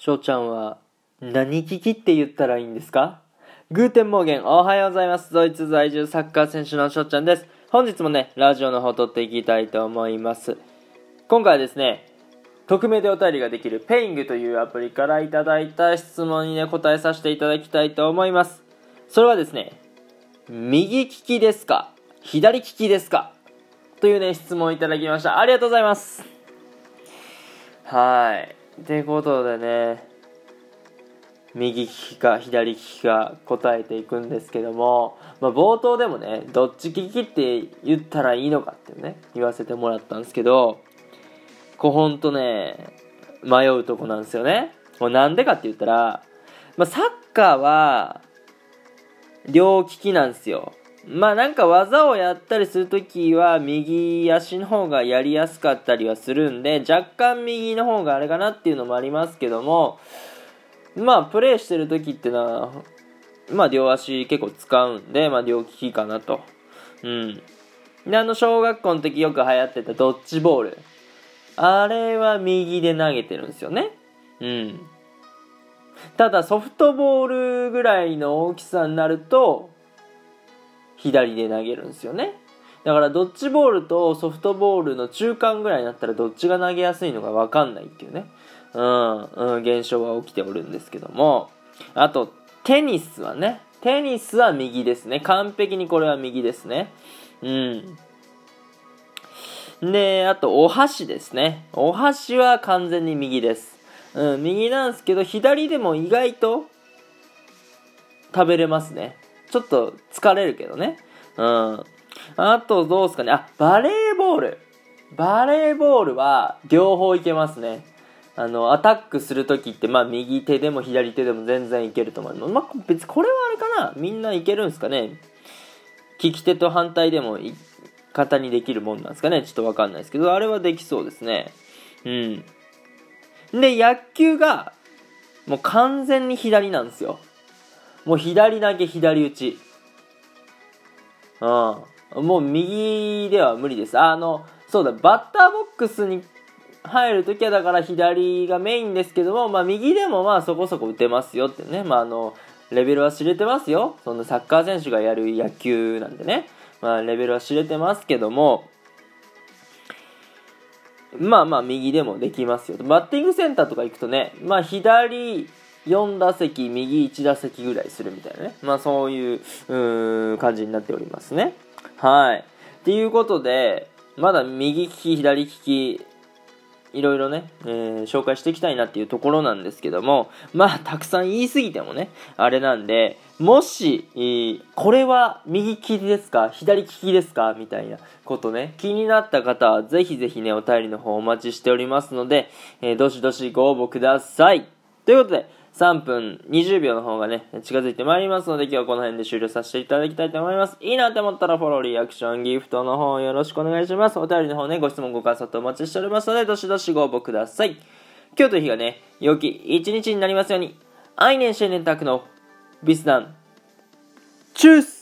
翔ちゃんは何利きって言ったらいいんですか？ Guten Morgen おはようございます。ドイツ在住サッカー選手の翔ちゃんです。本日もね、ラジオの方撮っていきたいと思います。今回はですね、匿名でお便りができる Peing というアプリからいただいた質問にね、答えさせていただきたいと思います。それはですね、右利きですか？左利きですか？というね、質問をいただきました。ありがとうございます。はい。ということでね、右利きか左利きか答えていくんですけども、まあ、冒頭でもね、どっち利きって言ったらいいのかってね、言わせてもらったんですけど、こうほんとね、迷うとこなんですよね。もうなんでかって言ったら、まあ、サッカーは、両利きなんですよ。まあなんか技をやったりするときは右足の方がやりやすかったりはするんで若干右の方があれかなっていうのもありますけどもまあプレイしてるときってのはまあ両足結構使うんでまあ両利きかなと。うん。であの小学校の時よく流行ってたドッジボール。あれは右で投げてるんですよね。うん。ただソフトボールぐらいの大きさになると左で投げるんですよね。だからドッジボールとソフトボールの中間ぐらいになったらどっちが投げやすいのか分かんないっていうね。うん、うん、現象が起きておるんですけども。あとテニスはね。テニスは右ですね。完璧にこれは右ですね。うん。であとお箸ですね。お箸は完全に右です。うん右なんですけど左でも意外と食べれますね。ちょっと疲れるけどね。うん。あと、どうすかね。あ、バレーボール。バレーボールは、両方いけますね。あの、アタックするときって、まあ、右手でも左手でも全然いけると思います。まあ、別これはあれかなみんないけるんすかね利き手と反対でも、型にできるもんなんですかねちょっとわかんないですけど、あれはできそうですね。うん。で、野球が、もう完全に左なんですよ。もう左投げ左打ち。うん。もう右では無理です。あの、そうだ、バッターボックスに入るときはだから左がメインですけども、まあ右でもまあそこそこ打てますよってね。まああの、レベルは知れてますよ。そのサッカー選手がやる野球なんでね。まあレベルは知れてますけども、まあまあ右でもできますよ。バッティングセンターとか行くとね、まあ左、4打席、右1打席ぐらいするみたいなね。まあそういう、う感じになっておりますね。はい。っていうことで、まだ右利き、左利き、いろいろね、えー、紹介していきたいなっていうところなんですけども、まあ、たくさん言い過ぎてもね、あれなんで、もし、えー、これは右利きですか左利きですかみたいなことね、気になった方は、ぜひぜひね、お便りの方お待ちしておりますので、えー、どしどしご応募ください。ということで、3分20秒の方がね、近づいてまいりますので、今日はこの辺で終了させていただきたいと思います。いいなって思ったらフォロー、リアクション、ギフトの方よろしくお願いします。お便りの方ね、ご質問、ご感想とお待ちしておりますので、どしどしご応募ください。今日という日がね、良き一日になりますように、愛年新年宅のビスダン、チュース